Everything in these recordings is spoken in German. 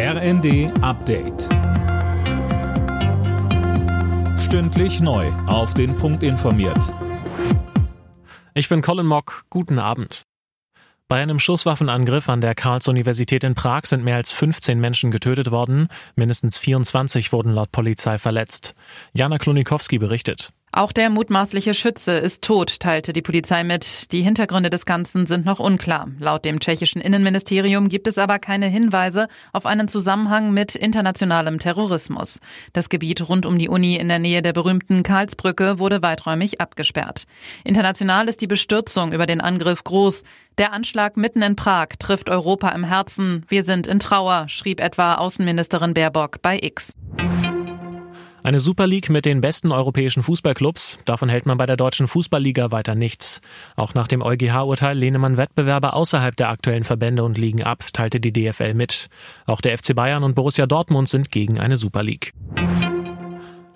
RND Update. Stündlich neu. Auf den Punkt informiert. Ich bin Colin Mock. Guten Abend. Bei einem Schusswaffenangriff an der Karls-Universität in Prag sind mehr als 15 Menschen getötet worden. Mindestens 24 wurden laut Polizei verletzt. Jana Klonikowski berichtet. Auch der mutmaßliche Schütze ist tot, teilte die Polizei mit. Die Hintergründe des Ganzen sind noch unklar. Laut dem tschechischen Innenministerium gibt es aber keine Hinweise auf einen Zusammenhang mit internationalem Terrorismus. Das Gebiet rund um die Uni in der Nähe der berühmten Karlsbrücke wurde weiträumig abgesperrt. International ist die Bestürzung über den Angriff groß. Der Anschlag mitten in Prag trifft Europa im Herzen. Wir sind in Trauer, schrieb etwa Außenministerin Baerbock bei X. Eine Super League mit den besten europäischen Fußballclubs, davon hält man bei der deutschen Fußballliga weiter nichts. Auch nach dem EuGH-Urteil lehne man Wettbewerbe außerhalb der aktuellen Verbände und Ligen ab, teilte die DFL mit. Auch der FC Bayern und Borussia Dortmund sind gegen eine Super League.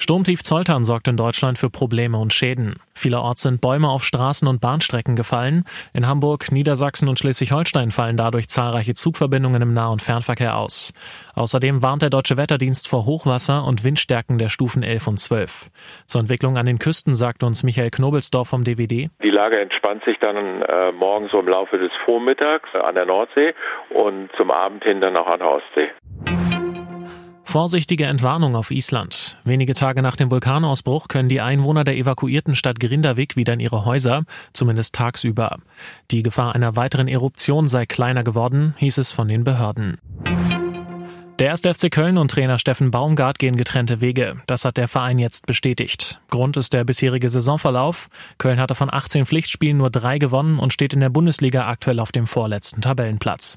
Sturmtief Zoltern sorgt in Deutschland für Probleme und Schäden. Vielerorts sind Bäume auf Straßen und Bahnstrecken gefallen. In Hamburg, Niedersachsen und Schleswig-Holstein fallen dadurch zahlreiche Zugverbindungen im Nah- und Fernverkehr aus. Außerdem warnt der Deutsche Wetterdienst vor Hochwasser und Windstärken der Stufen 11 und 12. Zur Entwicklung an den Küsten sagt uns Michael Knobelsdorf vom DWD. Die Lage entspannt sich dann äh, morgen so im Laufe des Vormittags an der Nordsee und zum Abend hin dann auch an der Ostsee. Vorsichtige Entwarnung auf Island. Wenige Tage nach dem Vulkanausbruch können die Einwohner der evakuierten Stadt Grindavik wieder in ihre Häuser, zumindest tagsüber. Die Gefahr einer weiteren Eruption sei kleiner geworden, hieß es von den Behörden. Der erste FC Köln und Trainer Steffen Baumgart gehen getrennte Wege. Das hat der Verein jetzt bestätigt. Grund ist der bisherige Saisonverlauf. Köln hatte von 18 Pflichtspielen nur drei gewonnen und steht in der Bundesliga aktuell auf dem vorletzten Tabellenplatz.